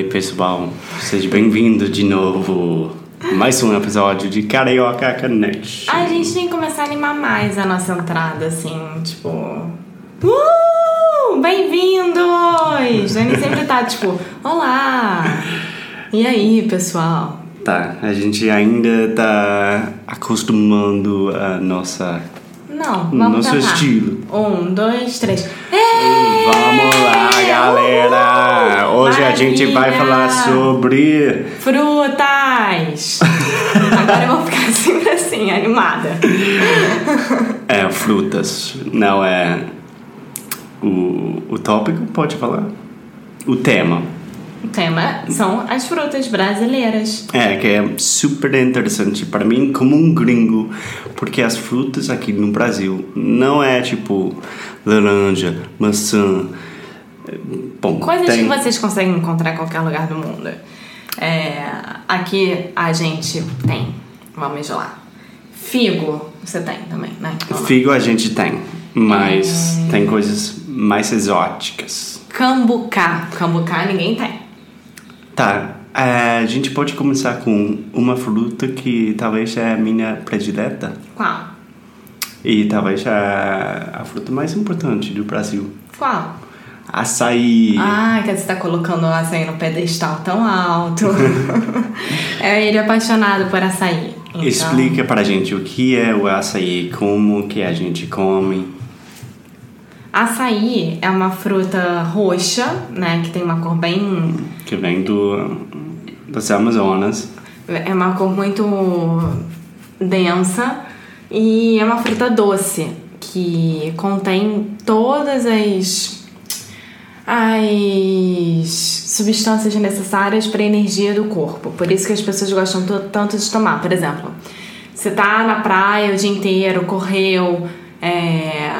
Oi, pessoal. Seja bem-vindo de novo mais um episódio de Carioca Connection. A gente tem que começar a animar mais a nossa entrada, assim, tipo. Uh! Bem-vindos! Dani sempre tá tipo, olá! E aí, pessoal? Tá, a gente ainda tá acostumando a nossa. Não, vamos Nosso tentar. estilo. Um, dois, três. Vamos lá, galera! Hoje a gente vai falar sobre. Frutas! Agora eu vou ficar sempre assim, animada. É, frutas. Não é. O, o tópico, pode falar? O tema. O tema são as frutas brasileiras. É, que é super interessante para mim como um gringo, porque as frutas aqui no Brasil não é tipo laranja, maçã. É, Bom, Coisas tem, que vocês conseguem encontrar em qualquer lugar do mundo. É, aqui a gente tem, vamos lá. Figo, você tem também, né? Figo a gente tem, mas Hum. tem coisas mais exóticas. Cambucá. Cambucá ninguém tem. Tá, é, a gente pode começar com uma fruta que talvez é a minha predileta Qual? e talvez a, a fruta mais importante do Brasil. Qual? Açaí. Ah, que você tá colocando o açaí no pedestal tão alto. é ele apaixonado por açaí. Então, Explica pra gente o que é o açaí, como que a gente come. Açaí é uma fruta roxa, né? Que tem uma cor bem. Que vem do, das Amazonas. É uma cor muito densa e é uma fruta doce que contém todas as as substâncias necessárias para a energia do corpo. Por isso que as pessoas gostam to- tanto de tomar. Por exemplo, você tá na praia o dia inteiro, correu, é,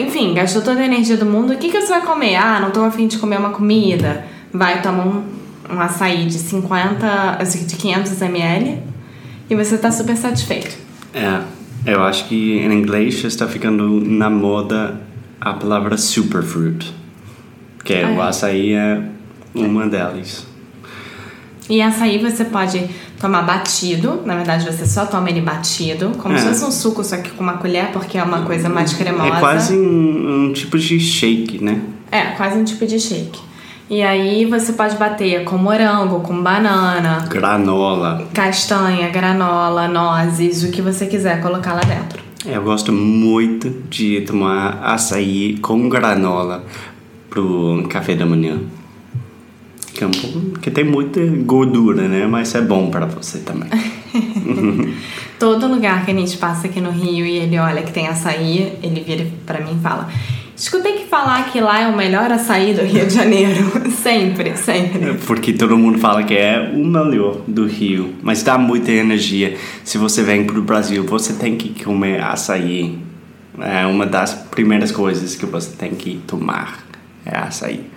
enfim, gastou toda a energia do mundo. O que, que você vai comer? Ah, não tô afim de comer uma comida. Vai tomar um, um açaí de 50, assim, de 500 ml e você tá super satisfeito. É, eu acho que em inglês está ficando na moda a palavra superfruit. Que é, Ah, o é? açaí é uma delas. E açaí você pode tomar batido, na verdade você só toma ele batido, como É. se fosse um suco, só que com uma colher, porque é uma coisa mais cremosa. É quase um, um tipo de shake, né? É, quase um tipo de shake. E aí você pode bater com morango, com banana, Granola. castanha, granola, nozes, o que você quiser colocar lá dentro. Eu gosto muito de tomar açaí com granola pro café da manhã. Que, é um pouco, que tem muita gordura, né? Mas é bom para você também. Todo lugar que a gente passa aqui no Rio e ele olha que tem açaí, ele vira pra mim e fala: Escutei que falar que lá é o melhor açaí do Rio de Janeiro. sempre, sempre. Porque todo mundo fala que é o melhor do Rio. Mas dá muita energia. Se você vem pro Brasil, você tem que comer açaí. É uma das primeiras coisas que você tem que tomar. É açaí.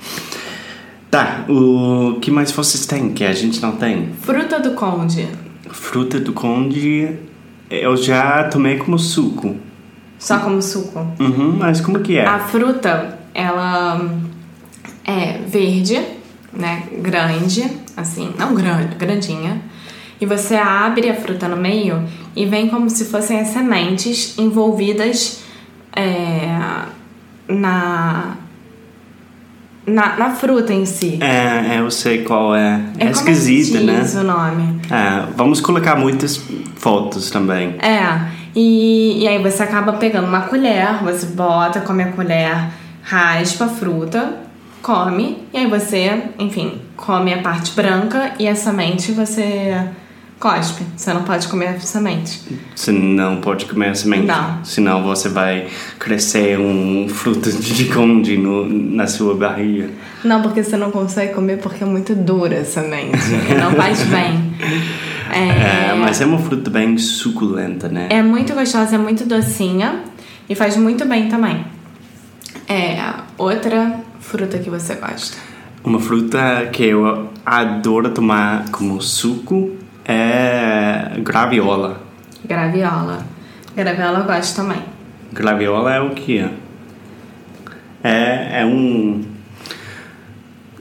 Tá, o que mais vocês têm que a gente não tem? Fruta do Conde. Fruta do conde, eu já tomei como suco. Só como suco. Uhum, mas como que é? A fruta, ela é verde, né? Grande, assim, não grande, grandinha. E você abre a fruta no meio e vem como se fossem as sementes envolvidas é, na na, na fruta em si. É, é, eu sei qual é. É, como esquisita, né? o nome. É, vamos colocar muitas fotos também. É, e, e aí você acaba pegando uma colher, você bota, come a colher, raspa a fruta, come, e aí você, enfim, come a parte branca e a semente você cospe. Você não pode comer a semente. Você não pode comer a semente. Não. Senão você vai crescer um fruto de conde no, na sua barriga. Não, porque você não consegue comer porque é muito dura a semente. não faz bem. É, É, mas é uma fruta bem suculenta, né? é muito gostosa, é muito docinha e faz muito bem também. É, outra fruta que você gosta. Uma fruta que eu adoro tomar como suco é graviola. Graviola. Graviola eu gosto também. Graviola é o que? É, é um.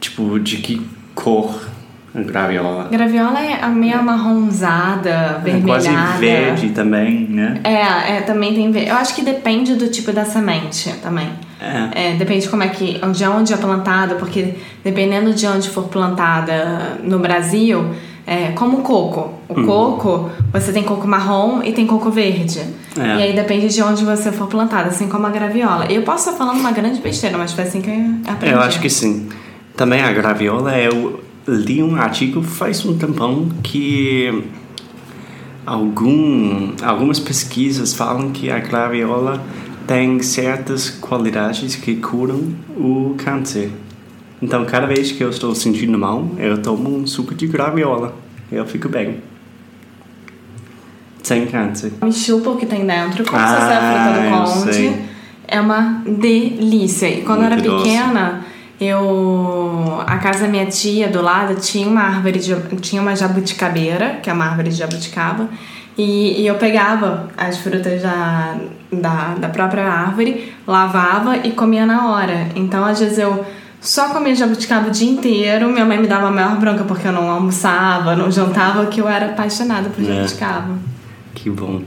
Tipo, de que cor a graviola? Graviola é a meio amarronzada, É quase vermelhada. verde também, né? É, é, também tem verde. Eu acho que depende do tipo da semente também. É. É, depende de como é que. De onde é plantada, porque dependendo de onde for plantada no Brasil, é como o coco. O Uhum. coco, você tem coco marrom e tem coco verde. É. E aí depende de onde você for plantada, assim como a graviola. Eu posso estar falando uma grande besteira, mas foi assim que eu aprendi. Eu acho que sim. Também a graviola, eu li um artigo faz um tempão que algum, algumas pesquisas falam que a graviola tem certas qualidades que curam o câncer. Então, cada vez que eu estou sentindo mal, eu tomo um suco de graviola. Eu fico bem. Sem câncer. Me chupa o que tem dentro, como Ah, se fosse a fruta eu do conde. sei. É uma delícia. E quando eu Muito era doce. pequena, eu. A casa da minha tia do lado tinha uma árvore de. tinha uma jabuticabeira, que é uma árvore de jabuticaba. E, e eu pegava as frutas da, da, da própria árvore, lavava e comia na hora. Então, às vezes, eu só comia jabuticaba o dia inteiro. Minha mãe me dava a maior bronca porque eu não almoçava, não jantava, que eu era apaixonada por É. jabuticaba. Que bom.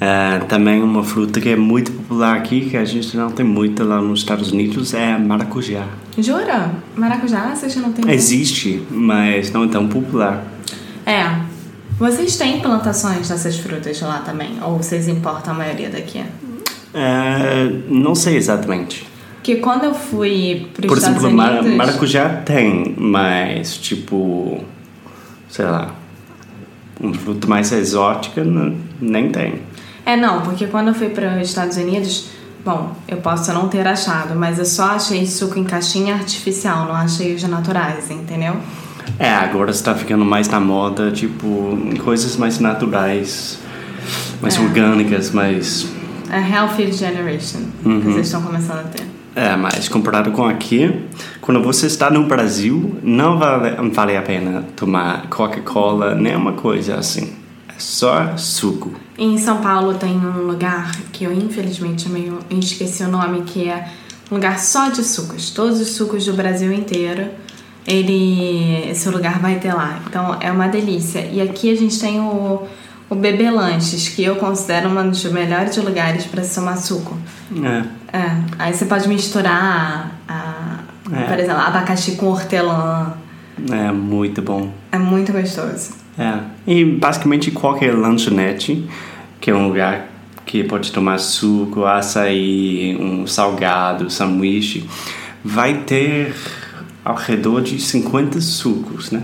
É, também uma fruta que é muito popular aqui, que a gente não tem muita lá nos Estados Unidos, é maracujá. Jura? Maracujá, vocês não tem? Existe, mas não é tão popular. É. Vocês têm plantações dessas frutas lá também? Ou vocês importam a maioria daqui? É, não sei exatamente. Porque quando eu fui para Por os Estados exemplo, mar- Unidos... maracujá tem, mas tipo, sei lá, uma fruta mais exótica n- nem tem. É, não, porque quando eu fui para os Estados Unidos... Bom, eu posso não ter achado, mas eu só achei suco em caixinha artificial, não achei os naturais, entendeu? É, agora está ficando mais na moda, tipo, coisas mais naturais, mais É. orgânicas, mais A Healthy Generation, Uhum. que vocês estão começando a ter. É, mas comparado com aqui, quando você está no Brasil, não vale, vale a pena tomar Coca-Cola, nem uma coisa assim. É só suco. Em São Paulo tem um lugar que eu infelizmente meio esqueci o nome, que é um lugar só de sucos. Todos os sucos do Brasil inteiro, ele, esse lugar vai ter lá. Então é uma delícia. E aqui a gente tem o, o Bebê Lanches, que eu considero um dos melhores lugares para se tomar suco. É. É, aí você pode misturar, a, É. por exemplo, abacaxi com hortelã. É muito bom. É muito gostoso. É. E basicamente qualquer lanchonete, que é um lugar que pode tomar suco, açaí, um salgado, sanduíche, vai ter ao redor de 50 sucos, né?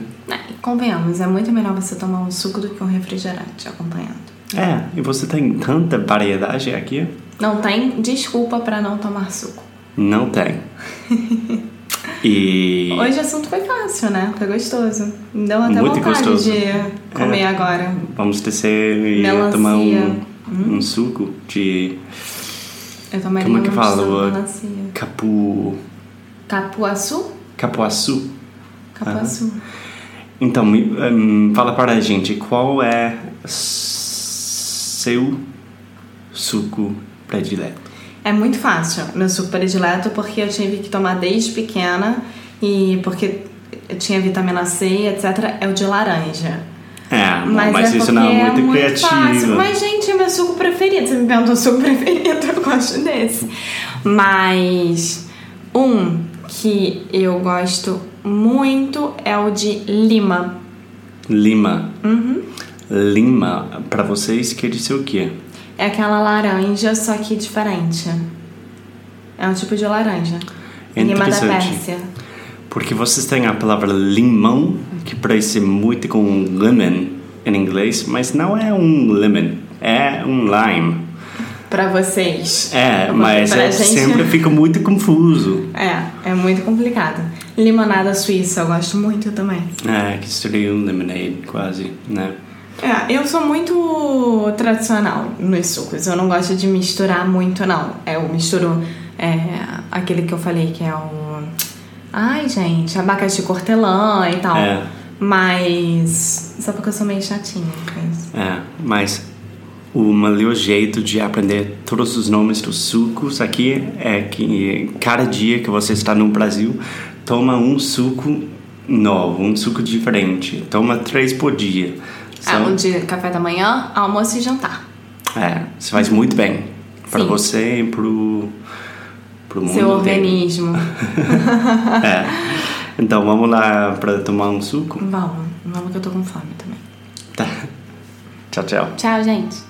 É, convenhamos, é muito melhor você tomar um suco do que um refrigerante acompanhado. É, e você tem tanta variedade aqui? Não tem desculpa pra não tomar suco. Não tem. E Hoje o assunto foi fácil, né? Foi gostoso. Deu até Muito vontade gostoso. de comer É. agora. vamos descer e Melancia. tomar um, um suco de Eu tomaria Como é que fala? melancia. capu, Capuaçu? capuaçu. Capuaçu. Então, hum, fala para a gente qual é seu suco predileto. É muito fácil, meu suco predileto, porque eu tive que tomar desde pequena e porque eu tinha vitamina C, etc. É o de laranja. É, Mas, mas, é isso não é porque muito fácil. criativo. Mas, gente, é meu suco preferido. Você me perguntou o suco preferido, eu gosto desse. Mas um que eu gosto muito é o de Lima. Lima. Uhum. Lima, pra vocês quer dizer o quê? É aquela laranja, só que diferente. É um tipo de laranja. Lima da. Pérsia. Porque vocês têm a palavra limão, que parece muito com lemon em inglês, mas não é um lemon, é um lime. Pra vocês. É, mas eu gente- sempre fico muito confuso. É, é muito complicado. Limonada suíça eu gosto muito também. É, que seria um lemonade, quase, né? É, eu sou muito tradicional nos sucos. Eu não gosto de misturar muito, não. Eu misturo é, aquele que eu falei que é o. Ai, gente, abacaxi cortelã e tal. É. Mas. Só porque eu sou meio chatinha com isso. É, mas o melhor jeito de aprender todos os nomes dos sucos aqui é que cada dia que você está no Brasil, toma um suco novo, um suco diferente. Toma três por dia. Ah, São- um de café da manhã, almoço e jantar. É, isso faz muito bem. Para você e pro, pro mundo Seu organismo. É. Então vamos lá para tomar um suco? Vamos, vamos que eu tô com fome também. Tá. Tchau, tchau. Tchau, gente.